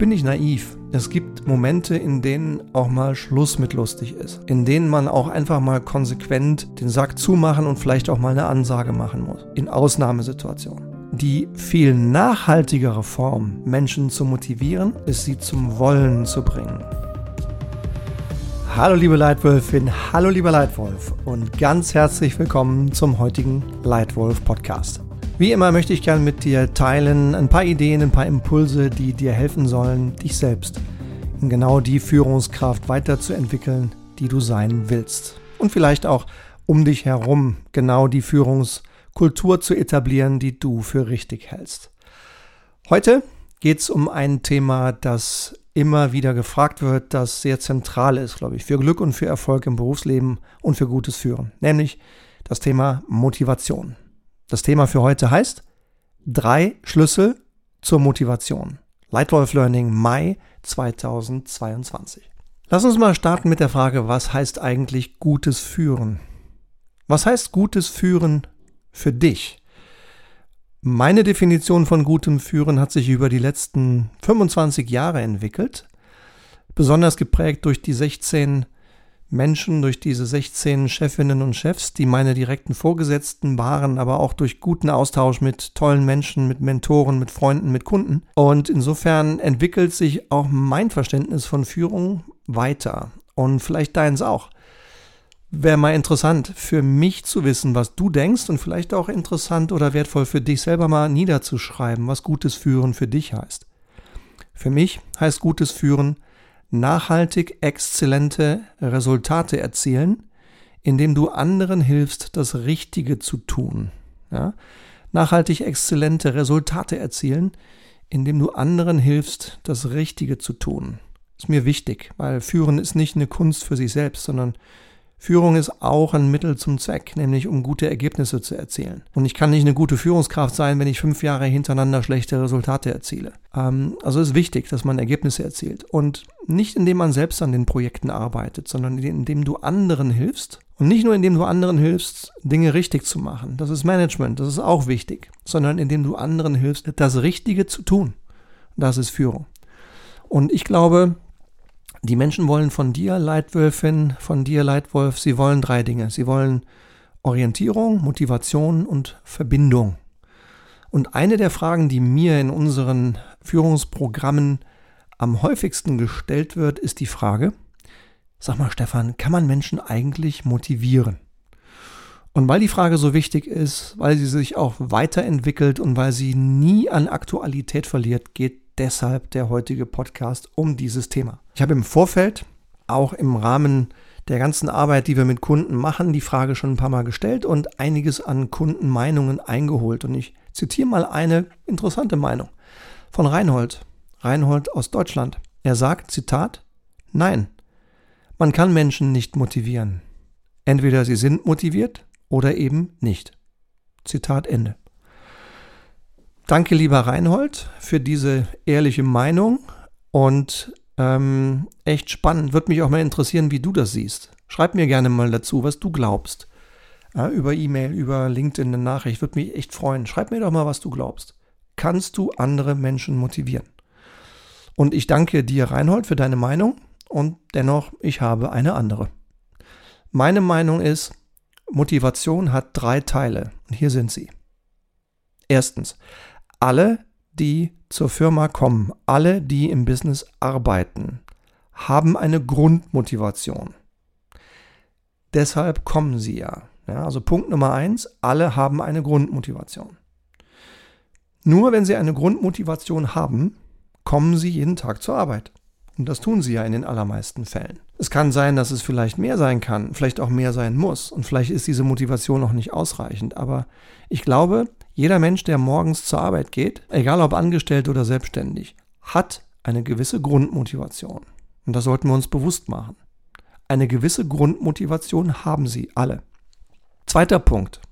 bin nicht naiv. Es gibt Momente, in denen auch mal Schluss mit lustig ist. In denen man auch einfach mal konsequent den Sack zumachen und vielleicht auch mal eine Ansage machen muss. In Ausnahmesituationen. Die viel nachhaltigere Form, Menschen zu motivieren, ist sie zum Wollen zu bringen. Hallo liebe Leitwölfin, hallo lieber Leitwolf und ganz herzlich willkommen zum heutigen Leitwolf Podcast. Wie immer möchte ich gerne mit dir teilen ein paar Ideen, ein paar Impulse, die dir helfen sollen, dich selbst in genau die Führungskraft weiterzuentwickeln, die du sein willst. Und vielleicht auch um dich herum genau die Führungskultur zu etablieren, die du für richtig hältst. Heute geht es um ein Thema, das immer wieder gefragt wird, das sehr zentral ist, glaube ich, für Glück und für Erfolg im Berufsleben und für gutes Führen, nämlich das Thema Motivation. Das Thema für heute heißt drei Schlüssel zur Motivation. Lightwolf Learning Mai 2022. Lass uns mal starten mit der Frage, was heißt eigentlich gutes Führen? Was heißt gutes Führen für dich? Meine Definition von gutem Führen hat sich über die letzten 25 Jahre entwickelt, besonders geprägt durch die 16 Menschen, durch diese 16 Chefinnen und Chefs, die meine direkten Vorgesetzten waren, aber auch durch guten Austausch mit tollen Menschen, mit Mentoren, mit Freunden, mit Kunden. Und insofern entwickelt sich auch mein Verständnis von Führung weiter und vielleicht deins auch. Wäre mal interessant für mich zu wissen, was du denkst und vielleicht auch interessant oder wertvoll für dich selber mal niederzuschreiben, was gutes Führen für dich heißt. Für mich heißt gutes Führen, nachhaltig exzellente Resultate erzielen, indem du anderen hilfst, das Richtige zu tun. Ja? Nachhaltig exzellente Resultate erzielen, indem du anderen hilfst, das Richtige zu tun. Ist mir wichtig, weil Führen ist nicht eine Kunst für sich selbst, sondern Führung ist auch ein Mittel zum Zweck, nämlich um gute Ergebnisse zu erzielen. Und ich kann nicht eine gute Führungskraft sein, wenn ich fünf Jahre hintereinander schlechte Resultate erziele. Ähm, also ist wichtig, dass man Ergebnisse erzielt. Und nicht indem man selbst an den Projekten arbeitet, sondern indem du anderen hilfst. Und nicht nur indem du anderen hilfst, Dinge richtig zu machen. Das ist Management, das ist auch wichtig. Sondern indem du anderen hilfst, das Richtige zu tun. Das ist Führung. Und ich glaube, die Menschen wollen von dir, Leitwölfin, von dir, Leitwolf, sie wollen drei Dinge. Sie wollen Orientierung, Motivation und Verbindung. Und eine der Fragen, die mir in unseren Führungsprogrammen am häufigsten gestellt wird, ist die Frage, sag mal Stefan, kann man Menschen eigentlich motivieren? Und weil die Frage so wichtig ist, weil sie sich auch weiterentwickelt und weil sie nie an Aktualität verliert, geht deshalb der heutige Podcast um dieses Thema. Ich habe im Vorfeld, auch im Rahmen der ganzen Arbeit, die wir mit Kunden machen, die Frage schon ein paar Mal gestellt und einiges an Kundenmeinungen eingeholt. Und ich zitiere mal eine interessante Meinung von Reinhold. Reinhold aus Deutschland. Er sagt, Zitat, Nein, man kann Menschen nicht motivieren. Entweder sie sind motiviert oder eben nicht. Zitat Ende. Danke, lieber Reinhold, für diese ehrliche Meinung und ähm, echt spannend. Würde mich auch mal interessieren, wie du das siehst. Schreib mir gerne mal dazu, was du glaubst. Ja, über E-Mail, über LinkedIn eine Nachricht. Würde mich echt freuen. Schreib mir doch mal, was du glaubst. Kannst du andere Menschen motivieren? Und ich danke dir, Reinhold, für deine Meinung. Und dennoch, ich habe eine andere. Meine Meinung ist, Motivation hat drei Teile. Und hier sind sie. Erstens, alle, die zur Firma kommen, alle, die im Business arbeiten, haben eine Grundmotivation. Deshalb kommen sie ja. ja. Also Punkt Nummer eins, alle haben eine Grundmotivation. Nur wenn sie eine Grundmotivation haben, kommen sie jeden Tag zur Arbeit. Und das tun sie ja in den allermeisten Fällen. Es kann sein, dass es vielleicht mehr sein kann, vielleicht auch mehr sein muss. Und vielleicht ist diese Motivation noch nicht ausreichend. Aber ich glaube, jeder Mensch, der morgens zur Arbeit geht, egal ob angestellt oder selbstständig, hat eine gewisse Grundmotivation. Und das sollten wir uns bewusst machen. Eine gewisse Grundmotivation haben sie alle. Zweiter Punkt.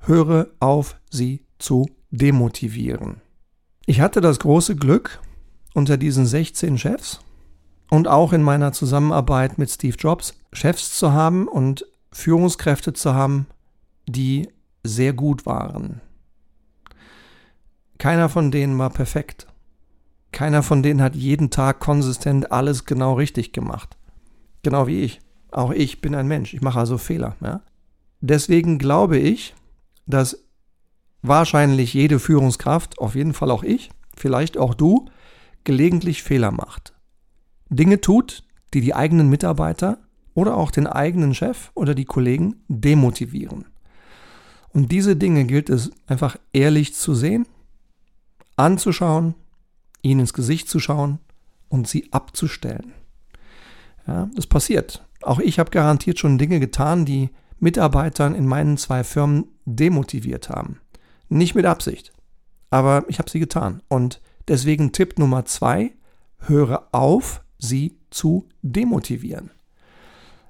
Höre auf, sie zu demotivieren. Ich hatte das große Glück, unter diesen 16 Chefs und auch in meiner Zusammenarbeit mit Steve Jobs Chefs zu haben und Führungskräfte zu haben, die sehr gut waren. Keiner von denen war perfekt. Keiner von denen hat jeden Tag konsistent alles genau richtig gemacht. Genau wie ich. Auch ich bin ein Mensch. Ich mache also Fehler. Ja? Deswegen glaube ich, dass wahrscheinlich jede Führungskraft, auf jeden Fall auch ich, vielleicht auch du, gelegentlich Fehler macht. Dinge tut, die die eigenen Mitarbeiter oder auch den eigenen Chef oder die Kollegen demotivieren. Und diese Dinge gilt es einfach ehrlich zu sehen, anzuschauen, ihnen ins Gesicht zu schauen und sie abzustellen. Ja, das passiert. Auch ich habe garantiert schon Dinge getan, die Mitarbeitern in meinen zwei Firmen demotiviert haben. Nicht mit Absicht, aber ich habe sie getan. Und deswegen Tipp Nummer zwei, höre auf, sie zu demotivieren.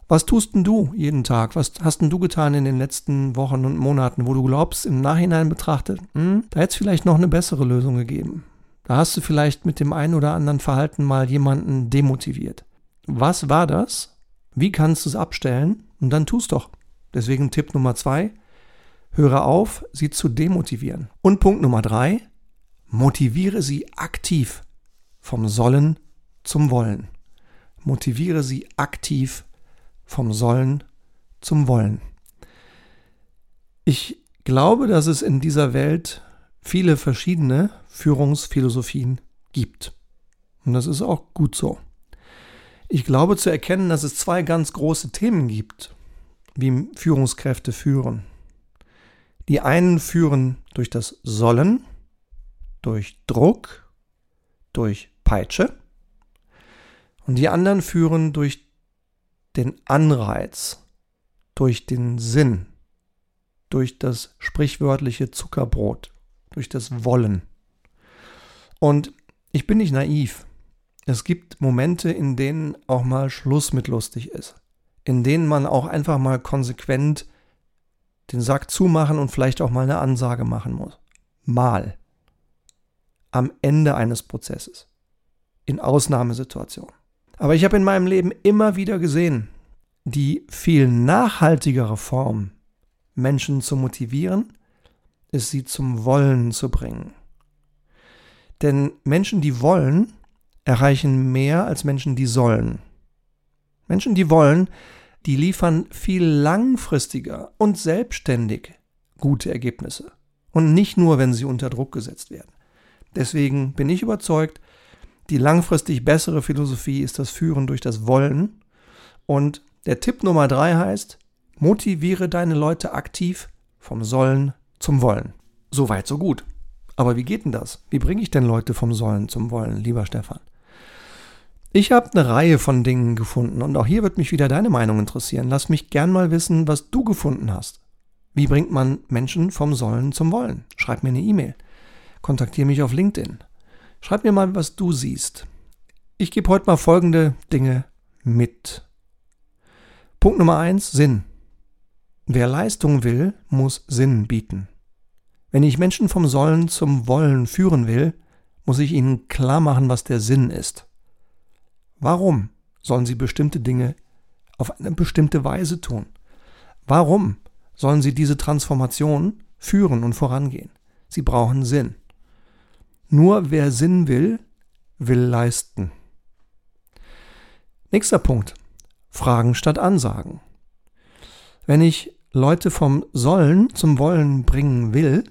Was tust denn du jeden Tag? Was hast denn du getan in den letzten Wochen und Monaten, wo du glaubst, im Nachhinein betrachtet, hm, da hätte es vielleicht noch eine bessere Lösung gegeben? Da hast du vielleicht mit dem einen oder anderen Verhalten mal jemanden demotiviert. Was war das? Wie kannst du es abstellen? Und dann tust doch. Deswegen Tipp Nummer zwei, höre auf, sie zu demotivieren. Und Punkt Nummer drei, motiviere sie aktiv vom Sollen zum Wollen. Motiviere sie aktiv vom Sollen zum Wollen. Ich glaube, dass es in dieser Welt viele verschiedene Führungsphilosophien gibt. Und das ist auch gut so. Ich glaube zu erkennen, dass es zwei ganz große Themen gibt, wie Führungskräfte führen. Die einen führen durch das Sollen, durch Druck, durch Peitsche. Und die anderen führen durch den Anreiz, durch den Sinn, durch das sprichwörtliche Zuckerbrot, durch das Wollen. Und ich bin nicht naiv. Es gibt Momente, in denen auch mal Schluss mit lustig ist, in denen man auch einfach mal konsequent den Sack zumachen und vielleicht auch mal eine Ansage machen muss. Mal. Am Ende eines Prozesses. In Ausnahmesituationen. Aber ich habe in meinem Leben immer wieder gesehen, die viel nachhaltigere Form, Menschen zu motivieren, ist sie zum Wollen zu bringen. Denn Menschen, die wollen, erreichen mehr als Menschen, die sollen. Menschen, die wollen, die liefern viel langfristiger und selbstständig gute Ergebnisse. Und nicht nur, wenn sie unter Druck gesetzt werden. Deswegen bin ich überzeugt, die langfristig bessere Philosophie ist das Führen durch das Wollen. Und der Tipp Nummer drei heißt, motiviere deine Leute aktiv vom Sollen zum Wollen. So weit, so gut. Aber wie geht denn das? Wie bringe ich denn Leute vom Sollen zum Wollen, lieber Stefan? Ich habe eine Reihe von Dingen gefunden und auch hier wird mich wieder deine Meinung interessieren. Lass mich gern mal wissen, was du gefunden hast. Wie bringt man Menschen vom Sollen zum Wollen? Schreib mir eine E-Mail. Kontaktiere mich auf LinkedIn. Schreib mir mal, was du siehst. Ich gebe heute mal folgende Dinge mit. Punkt Nummer eins: Sinn. Wer Leistung will, muss Sinn bieten. Wenn ich Menschen vom Sollen zum Wollen führen will, muss ich ihnen klar machen, was der Sinn ist. Warum sollen sie bestimmte Dinge auf eine bestimmte Weise tun? Warum sollen sie diese Transformation führen und vorangehen? Sie brauchen Sinn. Nur wer Sinn will, will leisten. Nächster Punkt. Fragen statt Ansagen. Wenn ich Leute vom Sollen zum Wollen bringen will,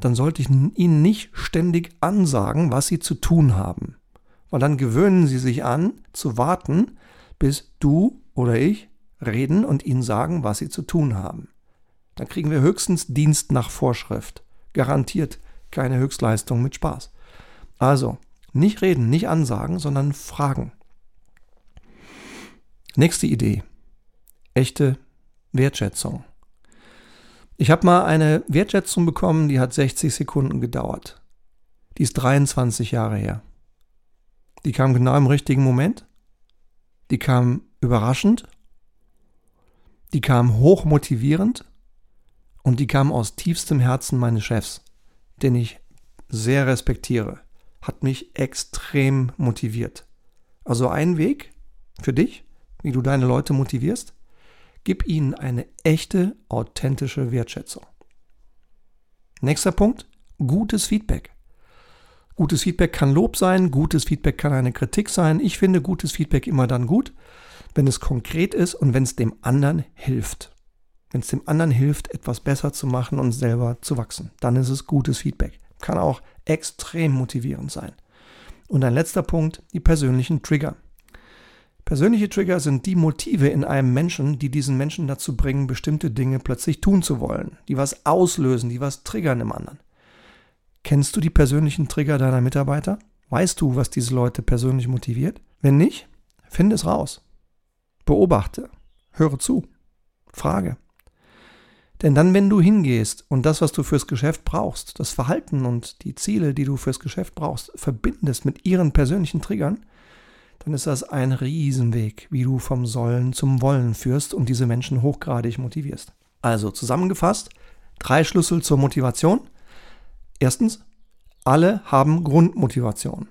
dann sollte ich ihnen nicht ständig ansagen, was sie zu tun haben. Weil dann gewöhnen sie sich an, zu warten, bis du oder ich reden und ihnen sagen, was sie zu tun haben. Dann kriegen wir höchstens Dienst nach Vorschrift. Garantiert keine Höchstleistung mit Spaß. Also, nicht reden, nicht ansagen, sondern fragen. Nächste Idee. Echte Wertschätzung. Ich habe mal eine Wertschätzung bekommen, die hat 60 Sekunden gedauert. Die ist 23 Jahre her. Die kam genau im richtigen Moment. Die kam überraschend. Die kam hoch motivierend. Und die kam aus tiefstem Herzen meines Chefs, den ich sehr respektiere. Hat mich extrem motiviert. Also ein Weg für dich, wie du deine Leute motivierst. Gib ihnen eine echte, authentische Wertschätzung. Nächster Punkt, gutes Feedback. Gutes Feedback kann Lob sein, gutes Feedback kann eine Kritik sein. Ich finde gutes Feedback immer dann gut, wenn es konkret ist und wenn es dem anderen hilft. Wenn es dem anderen hilft, etwas besser zu machen und selber zu wachsen, dann ist es gutes Feedback. Kann auch extrem motivierend sein. Und ein letzter Punkt, die persönlichen Trigger. Persönliche Trigger sind die Motive in einem Menschen, die diesen Menschen dazu bringen, bestimmte Dinge plötzlich tun zu wollen, die was auslösen, die was triggern im anderen. Kennst du die persönlichen Trigger deiner Mitarbeiter? Weißt du, was diese Leute persönlich motiviert? Wenn nicht, finde es raus. Beobachte, höre zu, frage. Denn dann, wenn du hingehst und das, was du fürs Geschäft brauchst, das Verhalten und die Ziele, die du fürs Geschäft brauchst, verbindest mit ihren persönlichen Triggern, dann ist das ein Riesenweg, wie du vom Sollen zum Wollen führst und diese Menschen hochgradig motivierst. Also zusammengefasst, drei Schlüssel zur Motivation. Erstens, alle haben Grundmotivation.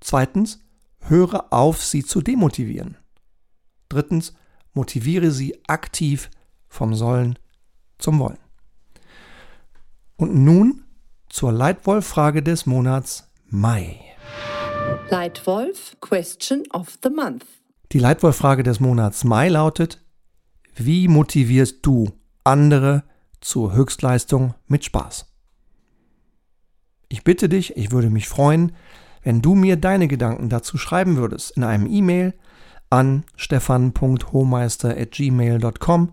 Zweitens, höre auf, sie zu demotivieren. Drittens, motiviere sie aktiv vom Sollen zum Wollen. Und nun zur Leitwolf-Frage des Monats Mai. Leitwolf Question of the Month. Die Leitwolf-Frage des Monats Mai lautet: Wie motivierst du andere zur Höchstleistung mit Spaß? Ich bitte dich, ich würde mich freuen, wenn du mir deine Gedanken dazu schreiben würdest in einem E-Mail an stefan.hohmeister.gmail.com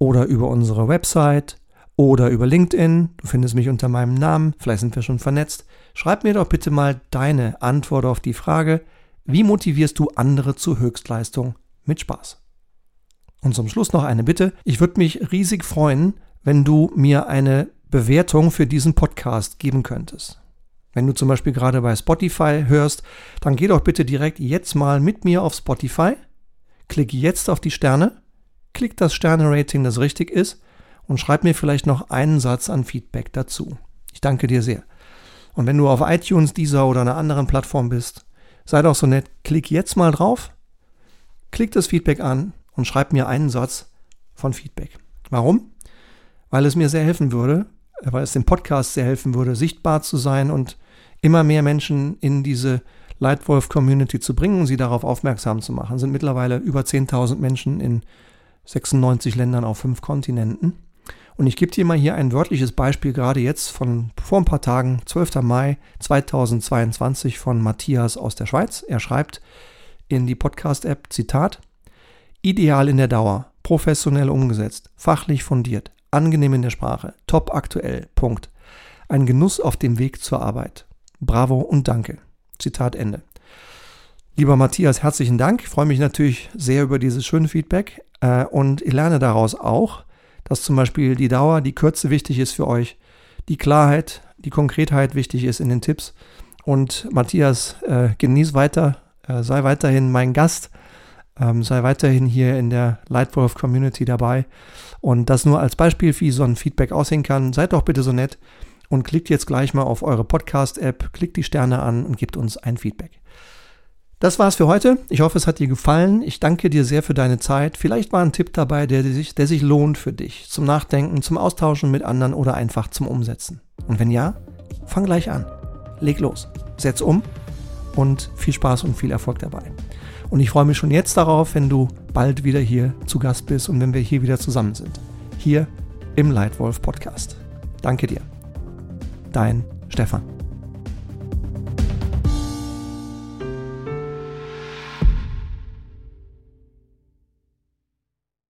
oder über unsere Website oder über LinkedIn. Du findest mich unter meinem Namen, vielleicht sind wir schon vernetzt. Schreib mir doch bitte mal deine Antwort auf die Frage, wie motivierst du andere zur Höchstleistung mit Spaß? Und zum Schluss noch eine Bitte. Ich würde mich riesig freuen, wenn du mir eine Bewertung für diesen Podcast geben könntest. Wenn du zum Beispiel gerade bei Spotify hörst, dann geh doch bitte direkt jetzt mal mit mir auf Spotify, klick jetzt auf die Sterne, klick das Sterne-Rating, das richtig ist, und schreib mir vielleicht noch einen Satz an Feedback dazu. Ich danke dir sehr. Und wenn du auf iTunes, dieser oder einer anderen Plattform bist, sei doch so nett, klick jetzt mal drauf, klick das Feedback an und schreib mir einen Satz von Feedback. Warum? Weil es mir sehr helfen würde, weil es dem Podcast sehr helfen würde, sichtbar zu sein und immer mehr Menschen in diese Lightwolf-Community zu bringen, sie darauf aufmerksam zu machen. Es sind mittlerweile über 10.000 Menschen in 96 Ländern auf fünf Kontinenten. Und ich gebe dir mal hier ein wörtliches Beispiel, gerade jetzt von vor ein paar Tagen, 12. Mai 2022 von Matthias aus der Schweiz. Er schreibt in die Podcast-App, Zitat, Ideal in der Dauer, professionell umgesetzt, fachlich fundiert, angenehm in der Sprache, top aktuell, Punkt. Ein Genuss auf dem Weg zur Arbeit. Bravo und danke. Zitat Ende. Lieber Matthias, herzlichen Dank. Ich freue mich natürlich sehr über dieses schöne Feedback äh, und ich lerne daraus auch, dass zum Beispiel die Dauer, die Kürze wichtig ist für euch, die Klarheit, die Konkretheit wichtig ist in den Tipps. Und Matthias, äh, genieß weiter, äh, sei weiterhin mein Gast, ähm, sei weiterhin hier in der Lightwolf Community dabei. Und das nur als Beispiel, wie so ein Feedback aussehen kann. Seid doch bitte so nett und klickt jetzt gleich mal auf eure Podcast-App, klickt die Sterne an und gebt uns ein Feedback. Das war's für heute. Ich hoffe, es hat dir gefallen. Ich danke dir sehr für deine Zeit. Vielleicht war ein Tipp dabei, der sich, der sich lohnt für dich. Zum Nachdenken, zum Austauschen mit anderen oder einfach zum Umsetzen. Und wenn ja, fang gleich an. Leg los. Setz um und viel Spaß und viel Erfolg dabei. Und ich freue mich schon jetzt darauf, wenn du bald wieder hier zu Gast bist und wenn wir hier wieder zusammen sind. Hier im Lightwolf Podcast. Danke dir. Dein Stefan.